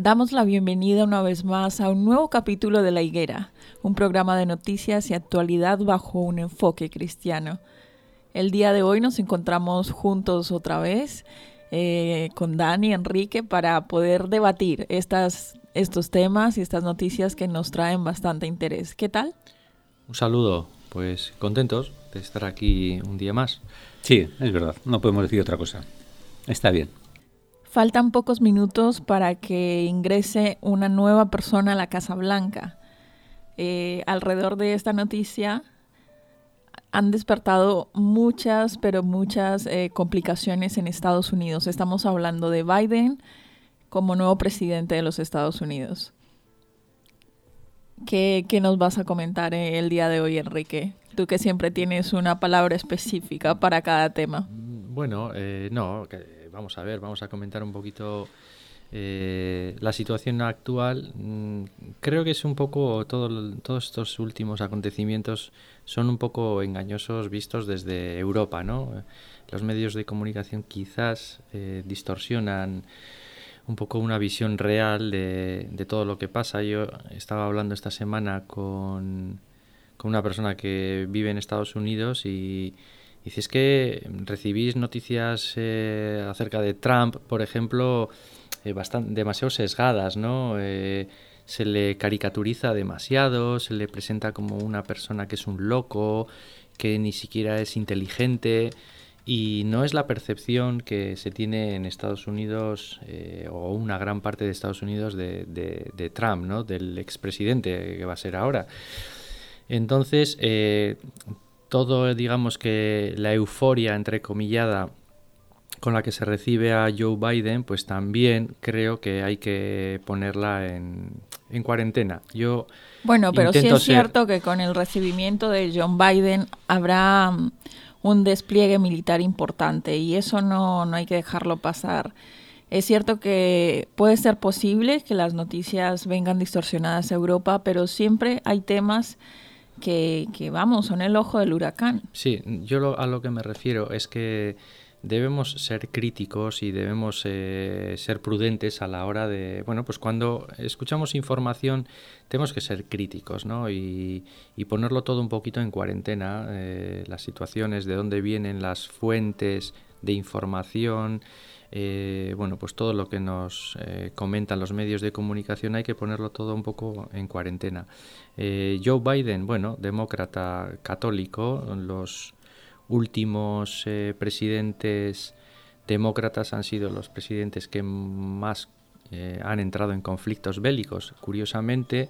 Damos la bienvenida una vez más a un nuevo capítulo de La Higuera, un programa de noticias y actualidad bajo un enfoque cristiano. El día de hoy nos encontramos juntos otra vez eh, con Dani y Enrique para poder debatir estas, estos temas y estas noticias que nos traen bastante interés. ¿Qué tal? Un saludo, pues contentos de estar aquí un día más. Sí, es verdad, no podemos decir otra cosa. Está bien. Faltan pocos minutos para que ingrese una nueva persona a la Casa Blanca. Eh, alrededor de esta noticia han despertado muchas, pero muchas eh, complicaciones en Estados Unidos. Estamos hablando de Biden como nuevo presidente de los Estados Unidos. ¿Qué, nos vas a comentar eh, el día de hoy, Enrique? Tú que siempre tienes una palabra específica para cada tema. Bueno, no, vamos a ver, vamos a comentar un poquito eh, la situación actual. Mm, creo que es un poco, todo, todos estos últimos acontecimientos son un poco engañosos vistos desde Europa, ¿no? Los medios de comunicación quizás eh, distorsionan un poco una visión real de, de, todo lo que pasa. Yo estaba hablando esta semana con, con una persona que vive en Estados Unidos y Dices que recibís noticias eh, acerca de Trump, por ejemplo, eh, bastante, demasiado sesgadas, ¿no? Eh, se le caricaturiza demasiado, se le presenta como una persona que es un loco, que ni siquiera es inteligente y no es la percepción que se tiene en Estados Unidos o una gran parte de Estados Unidos de, de Trump, ¿no? del expresidente que va a ser ahora. Entonces, todo, digamos que la euforia entrecomillada con la que se recibe a Joe Biden, pues también creo que hay que ponerla en, en cuarentena. Yo bueno, pero sí es cierto que con el recibimiento de John Biden habrá mm, un despliegue militar importante y eso no, no hay que dejarlo pasar. Es cierto que puede ser posible que las noticias vengan distorsionadas a Europa, pero siempre hay temas que, vamos, son el ojo del huracán. Sí, yo a lo que me refiero es que debemos ser críticos y debemos eh, ser prudentes a la hora de, bueno, pues cuando escuchamos información tenemos que ser críticos, ¿no? Y, ponerlo todo un poquito en cuarentena, eh, las situaciones, de dónde vienen las fuentes de información, eh, bueno, pues todo lo que nos eh, comentan los medios de comunicación hay que ponerlo todo un poco en cuarentena. Eh, Joe Biden, bueno, demócrata católico, los últimos presidentes demócratas han sido los presidentes que más han entrado en conflictos bélicos. Curiosamente,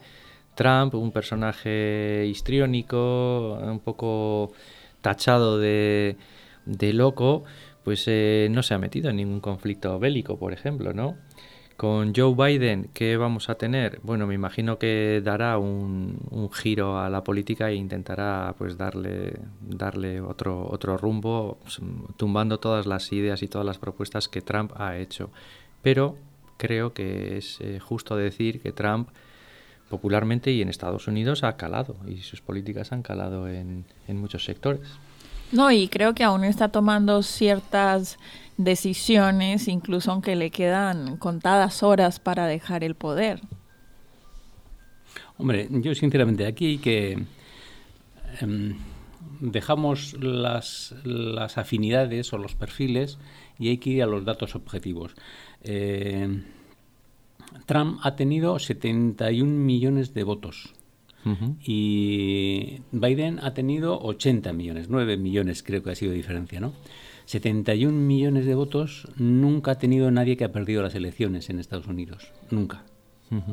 Trump, un personaje histriónico, un poco tachado de, de loco, pues eh, no se ha metido en ningún conflicto bélico, por ejemplo, ¿no? Con Joe Biden, ¿qué vamos a tener? Bueno, me imagino que dará un, giro a la política e intentará pues darle, darle otro, otro rumbo, pues, tumbando todas las ideas y todas las propuestas que Trump ha hecho. Pero creo que es eh, justo decir que Trump popularmente y en Estados Unidos ha calado y sus políticas han calado en, en muchos sectores. No, y creo que aún está tomando ciertas decisiones, incluso aunque le quedan contadas horas para dejar el poder. Hombre, yo sinceramente aquí que... Em, dejamos las, las, afinidades o los perfiles y hay que ir a los datos objetivos. Eh, Trump ha tenido 71 millones de votos y Biden ha tenido 80 millones, 9 millones creo que ha sido diferencia, ¿no? 71 millones de votos nunca ha tenido nadie que ha perdido las elecciones en Estados Unidos, nunca.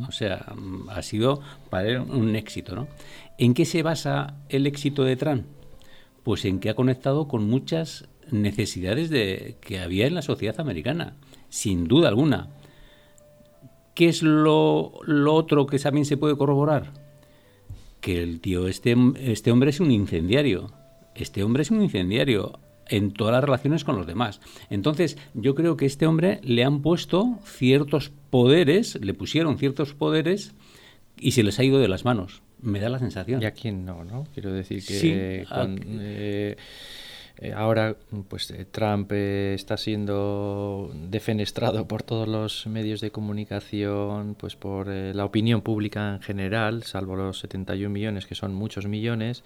O sea, ha sido para él un éxito, ¿no? ¿En qué se basa el éxito de Trump? Pues en que ha conectado con muchas necesidades de, que había en la sociedad americana, sin duda alguna. ¿Qué es lo, lo otro que también se puede corroborar? Que el tío, este, este hombre es un incendiario. Este hombre es un incendiario en todas las relaciones con los demás. Entonces, yo creo que a este hombre le han puesto ciertos poderes, le pusieron ciertos poderes y se les ha ido de las manos. Me da la sensación. ¿Y a quién no, no? Quiero decir que eh, eh, ahora pues eh, Trump está siendo defenestrado por todos los medios de comunicación, pues por la opinión pública en general, salvo los 71 millones, que son muchos millones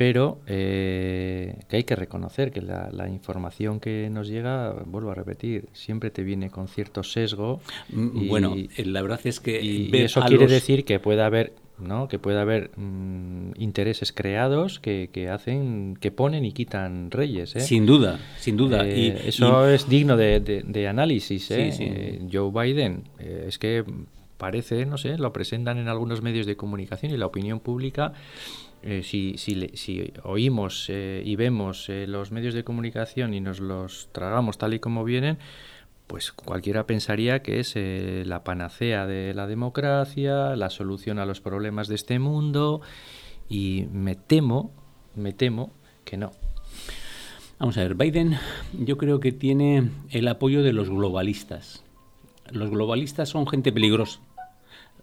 pero eh, que hay que reconocer que la, información que nos llega, vuelvo a repetir, siempre te viene con cierto sesgo. Mm, bueno, eh, la verdad es que y, eso quiere decir que puede haber ¿no? que puede haber mm, intereses creados que, que, hacen que ponen y quitan reyes ¿eh? sin duda sin duda y, eso es digno de, de, análisis Joe Biden es que parece no sé lo presentan en algunos medios de comunicación y la opinión pública eh, si, si, oímos eh, y vemos eh, los medios de comunicación y nos los tragamos tal y como vienen, pues cualquiera pensaría que es la panacea de la democracia, la solución a los problemas de este mundo, y me temo, me temo que no. Vamos a ver, Biden yo creo que tiene el apoyo de los globalistas. Los globalistas son gente peligrosa,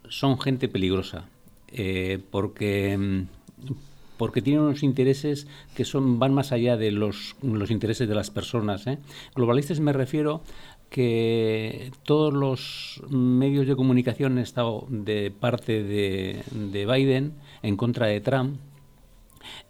son gente peligrosa, porque mm, porque tienen unos intereses que son van más allá de los, los intereses de las personas. ¿eh? Globalistas me refiero que todos los medios de comunicación han estado de parte de, Biden en contra de Trump.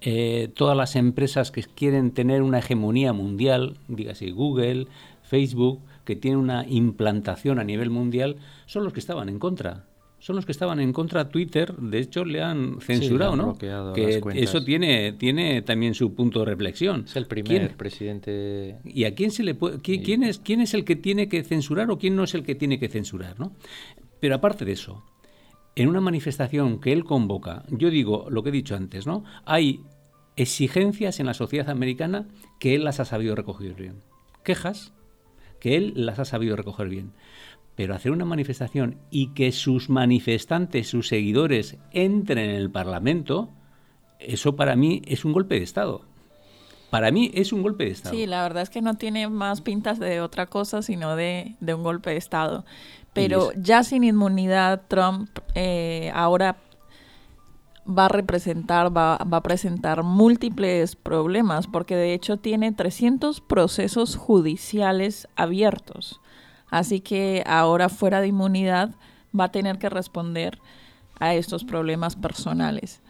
Eh, todas las empresas que quieren tener una hegemonía mundial, dígase Google, Facebook, que tienen una implantación a nivel mundial, son los que estaban en contra son los que estaban en contra de Twitter, de hecho le han censurado, ¿no? Que eso tiene tiene también su punto de reflexión. Es el primer presidente. ¿Y a quién se le puede quién, es quién es el que tiene que censurar o quién no es el que tiene que censurar, ¿no? Pero aparte de eso, en una manifestación que él convoca, yo digo lo que he dicho antes, ¿no? Hay exigencias en la sociedad americana que él las ha sabido recoger bien. Quejas que él las ha sabido recoger bien pero hacer una manifestación y que sus manifestantes, sus seguidores, entren en el Parlamento, eso para mí es un golpe de Estado. Para mí es un golpe de Estado. Sí, la verdad es que no tiene más pintas de otra cosa, sino de, un golpe de Estado. Pero ya sin inmunidad, Trump eh, ahora va a representar, va, va, a presentar múltiples problemas, porque de hecho tiene 300 procesos judiciales abiertos. Así que ahora fuera de inmunidad va a tener que responder a estos problemas personales.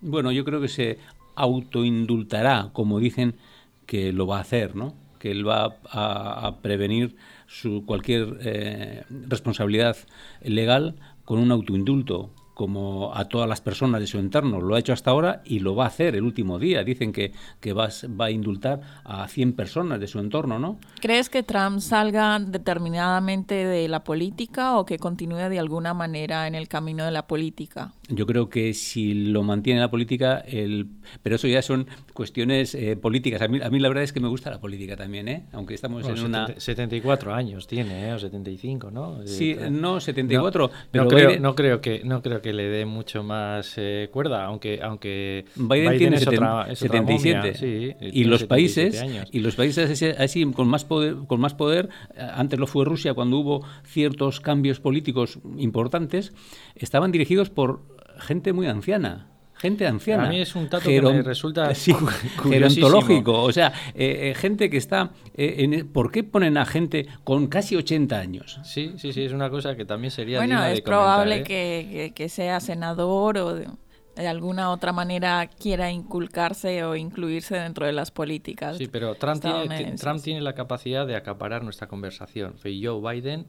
Bueno, yo creo que se autoindultará, como dicen que lo va a hacer, ¿no? Que él va a, prevenir su cualquier eh, responsabilidad legal con un autoindulto. Como a todas las personas de su entorno. Lo ha hecho hasta ahora y lo va a hacer el último día. Dicen que, que va, va a indultar a 100 personas de su entorno, ¿no? ¿Crees que Trump salga determinadamente de la política o que continúe de alguna manera en el camino de la política? Yo creo que si lo mantiene la política, el... pero eso ya son cuestiones eh, políticas. A mí, a mí la verdad es que me gusta la política también, ¿eh? aunque estamos en una... 74 años tiene, ¿eh? o 75, ¿no? Sí, eh, no, 74. No, pero no creo, no, creo que, no creo que le dé mucho más eh, cuerda, aunque, aunque Biden, Biden tiene es otra, es 77. Momia, sí, y los países años. y los países así con más poder, con más poder, antes lo fue Rusia cuando hubo ciertos cambios políticos importantes, estaban dirigidos por gente muy anciana gente anciana. A mí es un dato que me resulta sí, gerontológico. O sea, eh, eh, gente que está... Eh, en, ¿Por qué ponen a gente con casi 80 años? Sí, sí, sí, es una cosa que también sería Bueno, es probable que, que, que, sea senador o de, de, alguna otra manera quiera inculcarse o incluirse dentro de las políticas Sí, pero Trump, tiene, Trump tiene la capacidad de acaparar nuestra conversación. Joe Biden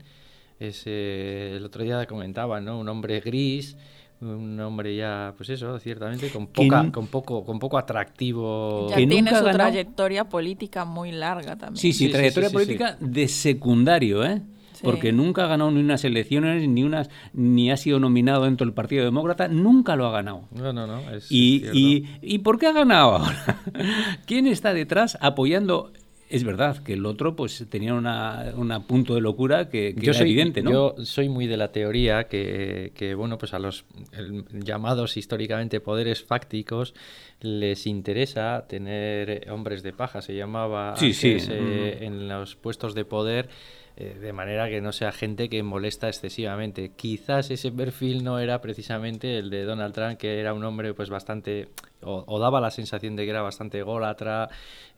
es... el otro día comentaba, ¿no? Un hombre gris un hombre ya, pues eso, ciertamente con poca, con poco, con poco atractivo. Ya tiene su trayectoria política muy larga también. Sí, sí, trayectoria política de secundario, ¿eh? Porque nunca ha ganado ni unas elecciones, ni unas, ni ha sido nominado dentro del Partido Demócrata, nunca lo ha ganado. No, no, no. y, y, ¿Y por qué ha ganado ahora? ¿Quién está detrás apoyando es verdad que el otro pues tenía una, una punto de locura que, que yo era soy, evidente, ¿no? Yo soy muy de la teoría que, que bueno, pues a los el, llamados históricamente poderes fácticos les interesa tener hombres de paja, se llamaba sí. Eh, en los puestos de poder eh, de manera que no sea gente que molesta excesivamente. Quizás ese perfil no era precisamente el de Donald Trump, que era un hombre pues bastante, o, daba la sensación de que era bastante ególatra,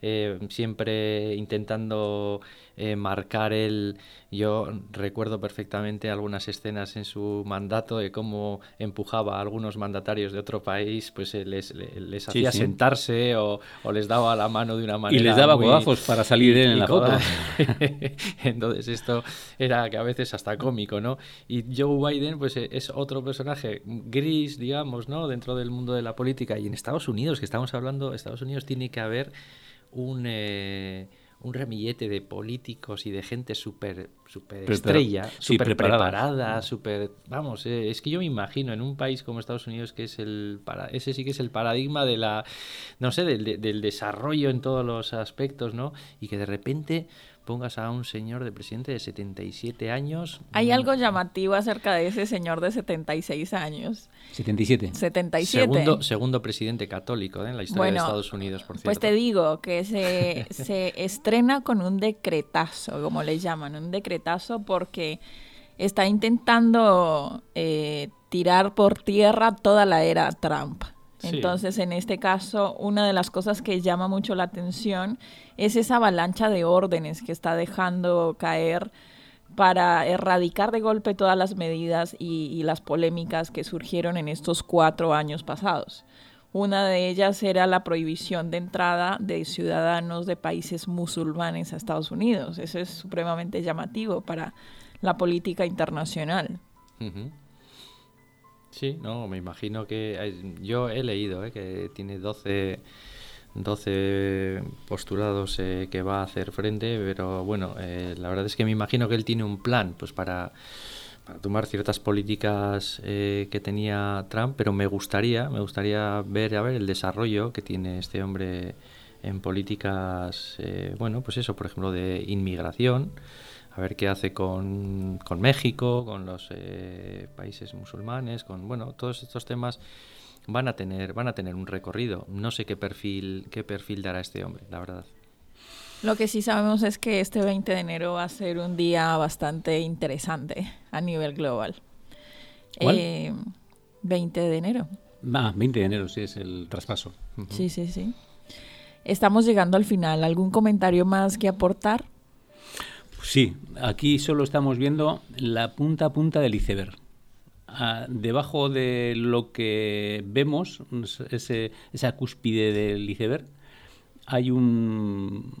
eh, siempre intentando eh, marcar el... Yo recuerdo perfectamente algunas escenas en su mandato de cómo empujaba a algunos mandatarios de otro país, pues eh, les, les, les hacía sí, sentarse o, o, les daba la mano de una manera... Y les daba muy... codazos para salir y, en la foto. Entonces esto era que a veces hasta cómico, ¿no? Y Joe Biden pues es otro personaje gris, digamos, ¿no? Dentro del mundo de la política y en Estados Unidos, que estamos hablando, Estados Unidos tiene que haber un... Eh, un ramillete de políticos y de gente súper super estrella, súper preparada, preparada súper... Vamos, eh, es que yo me imagino en un país como Estados Unidos que es el... Para, ese sí que es el paradigma de la... No sé, del, del desarrollo en todos los aspectos, ¿no? Y que de repente pongas a un señor de presidente de 77 años. Hay algo llamativo acerca de ese señor de 76 años. 77. 77. Segundo, segundo presidente católico ¿eh? en la historia bueno, de Estados Unidos, por cierto. Pues te digo que se, se estrena con un decretazo, como le llaman, un decretazo porque está intentando eh, tirar por tierra toda la era Trump. Entonces, sí. en este caso, una de las cosas que llama mucho la atención es esa avalancha de órdenes que está dejando caer para erradicar de golpe todas las medidas y, y, las polémicas que surgieron en estos cuatro años pasados. Una de ellas era la prohibición de entrada de ciudadanos de países musulmanes a Estados Unidos. Eso es supremamente llamativo para la política internacional. Uh -huh. Sí, no, me imagino que yo he leído ¿eh? que tiene 12, 12 postulados eh, que va a hacer frente, pero bueno, eh, la verdad es que me imagino que él tiene un plan pues para, para tomar ciertas políticas eh, que tenía Trump, pero me gustaría, me gustaría ver a ver el desarrollo que tiene este hombre en políticas, eh, bueno, pues eso, por ejemplo, de inmigración a ver qué hace con, con México, con los eh, países musulmanes, con bueno, todos estos temas van a tener van a tener un recorrido. No sé qué perfil qué perfil dará este hombre, la verdad. Lo que sí sabemos es que este 20 de enero va a ser un día bastante interesante a nivel global. ¿Cuál? Eh, 20 de enero. Ah, 20 de enero sí es el traspaso. Uh -huh. Sí, sí, sí. Estamos llegando al final. ¿Algún comentario más que aportar? Sí, aquí solo estamos viendo la punta a punta del iceberg. Ah, debajo de lo que vemos, esa cúspide del iceberg, hay un,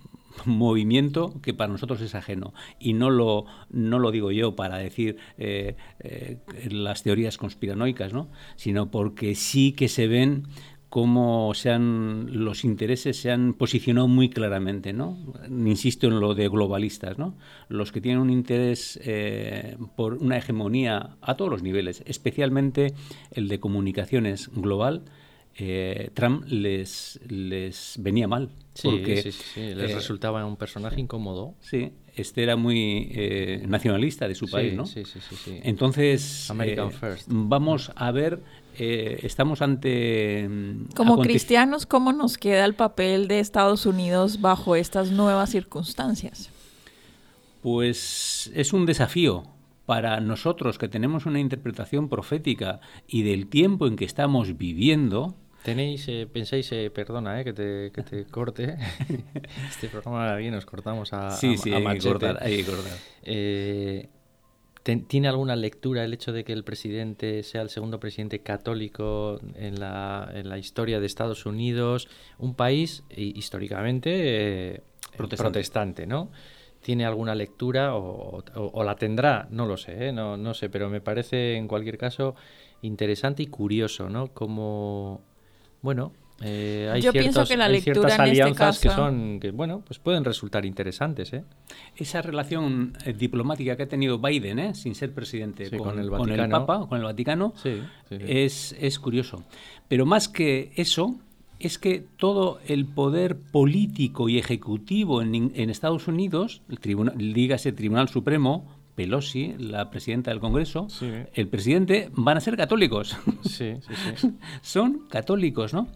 movimiento que para nosotros es ajeno. Y no lo, no lo digo yo para decir eh, eh, las teorías conspiranoicas, ¿no? sino porque sí que se ven cómo se han, los intereses se han posicionado muy claramente, ¿no? Insisto en lo de globalistas, ¿no? Los que tienen un interés eh, por una hegemonía a todos los niveles, especialmente el de comunicaciones global, eh, Trump les, les venía mal. Sí, porque, sí, sí, les eh, resultaba un personaje incómodo. Sí, este era muy eh, nacionalista de su país, ¿no? Sí, sí, sí. Entonces, American First. vamos a ver, estamos ante... Mm, Como cristianos, ¿cómo nos queda el papel de Estados Unidos bajo estas nuevas circunstancias? Pues es un desafío para nosotros que tenemos una interpretación profética y del tiempo en que estamos viviendo, Tenéis, eh, pensáis, eh, perdona eh, que, te, que te corte, este programa aquí nos cortamos a, sí, sí, hay que cortar, hay que cortar. Eh, ¿Tiene alguna lectura el hecho de que el presidente sea el segundo presidente católico en la, en la historia de Estados Unidos? Un país históricamente protestante. protestante, ¿no? ¿Tiene alguna lectura o, o, la tendrá? No lo sé, no, no sé, pero me parece en cualquier caso interesante y curioso, ¿no? Como bueno, eh, hay, ciertas alianzas este que son que bueno pues pueden resultar interesantes ¿eh? esa relación eh, diplomática que ha tenido Biden ¿eh? sin ser presidente con, el con, el Papa con el Vaticano es, es curioso pero más que eso es que todo el poder político y ejecutivo en, en Estados Unidos el tribunal dígase el Tribunal Supremo Pelosi, la presidenta del Congreso, el presidente, van a ser católicos. Sí, sí, sí. Son católicos, ¿no?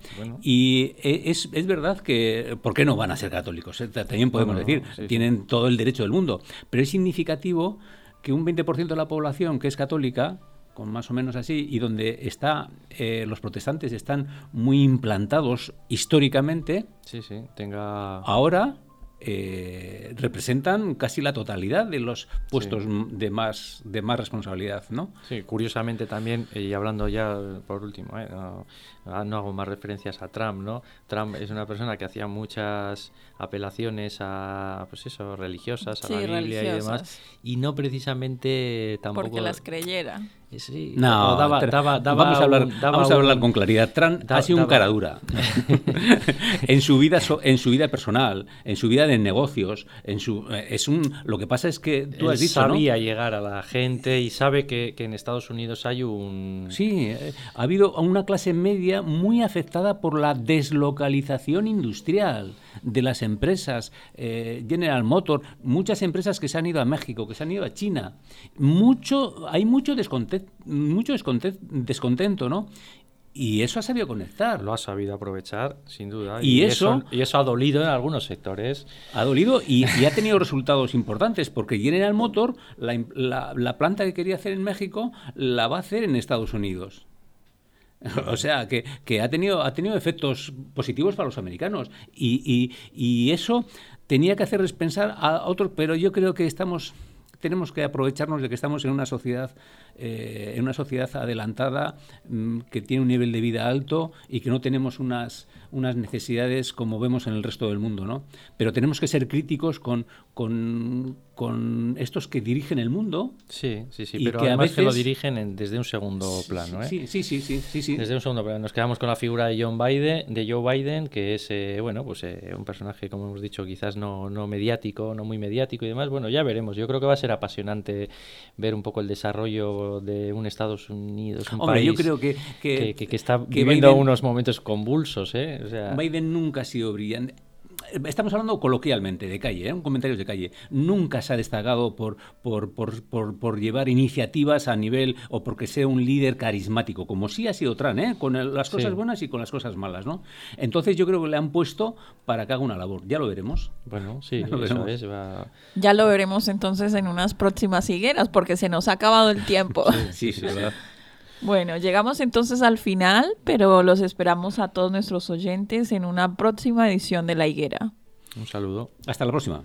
Y e, es, es, verdad que, ¿por qué no van a ser católicos? Eh, también podemos decir, tienen todo el derecho del mundo. Pero es significativo que un 20% de la población que es católica con más o menos así, y donde está eh, los protestantes están muy implantados históricamente, sí, sí, tenga... ahora eh, representan casi la totalidad de los puestos de más de más responsabilidad, ¿no? Sí, curiosamente también, y hablando ya por último, ¿eh? no, hago más referencias a Trump, ¿no? Trump es una persona que hacía muchas apelaciones a, pues eso, religiosas, a la Biblia y demás, y no precisamente tampoco... Porque las creyera. Sí, no, daba, vamos a hablar, vamos a hablar con claridad. Trump ha sido un cara dura. En su vida en su vida personal, en su vida de negocios, en su eh, es un lo que pasa es que tú has dicho, sabía llegar a la gente y sabe que, que, en Estados Unidos hay un sí eh, ha habido una clase media muy afectada por la deslocalización industrial de las empresas eh, General Motors, muchas empresas que se han ido a México, que se han ido a China, mucho hay mucho descontento mucho descontento, ¿no? Y eso ha sabido conectar. Lo ha sabido aprovechar, sin duda. Y, eso, y eso ha dolido en algunos sectores. Ha dolido y, ha tenido resultados importantes, porque General Motor, la, la, planta que quería hacer en México, la va a hacer en Estados Unidos. O sea, que, que, ha, tenido, ha tenido efectos positivos para los americanos. Y, y, y eso tenía que hacerles pensar a otros, pero yo creo que estamos tenemos que aprovecharnos de que estamos en una sociedad, eh, en una sociedad adelantada, mm, que tiene un nivel de vida alto y que no tenemos unas, unas necesidades como vemos en el resto del mundo, ¿no? Pero tenemos que ser críticos con, con, con estos que dirigen el mundo. Sí, sí, sí, pero que además veces... que lo dirigen desde un segundo plano, ¿eh? Sí, sí, sí, sí, sí, Desde un segundo plano. Nos quedamos con la figura de John Biden, de Joe Biden, que es, eh, bueno, pues eh, un personaje, como hemos dicho, quizás no, no mediático, no muy mediático y demás. Bueno, ya veremos. Yo creo que va a ser apasionante ver un poco el desarrollo de un Estados Unidos, un Hombre, país yo creo que, que, que, está viviendo unos momentos convulsos, ¿eh? Biden nunca ha sido brillante estamos hablando coloquialmente, de calle, ¿eh? un comentario de calle. Nunca se ha destacado por, por, por, por, llevar iniciativas a nivel o porque sea un líder carismático, como sí ha sido Trump, ¿eh? con las cosas buenas y con las cosas malas. ¿no? Entonces yo creo que le han puesto para que haga una labor. Ya lo veremos. Bueno, sí, Ya lo veremos entonces en unas próximas higueras, porque se nos ha acabado el tiempo. sí, sí, verdad. Bueno, llegamos entonces al final, pero los esperamos a todos nuestros oyentes en una próxima edición de La Higuera. Un saludo. Hasta la próxima.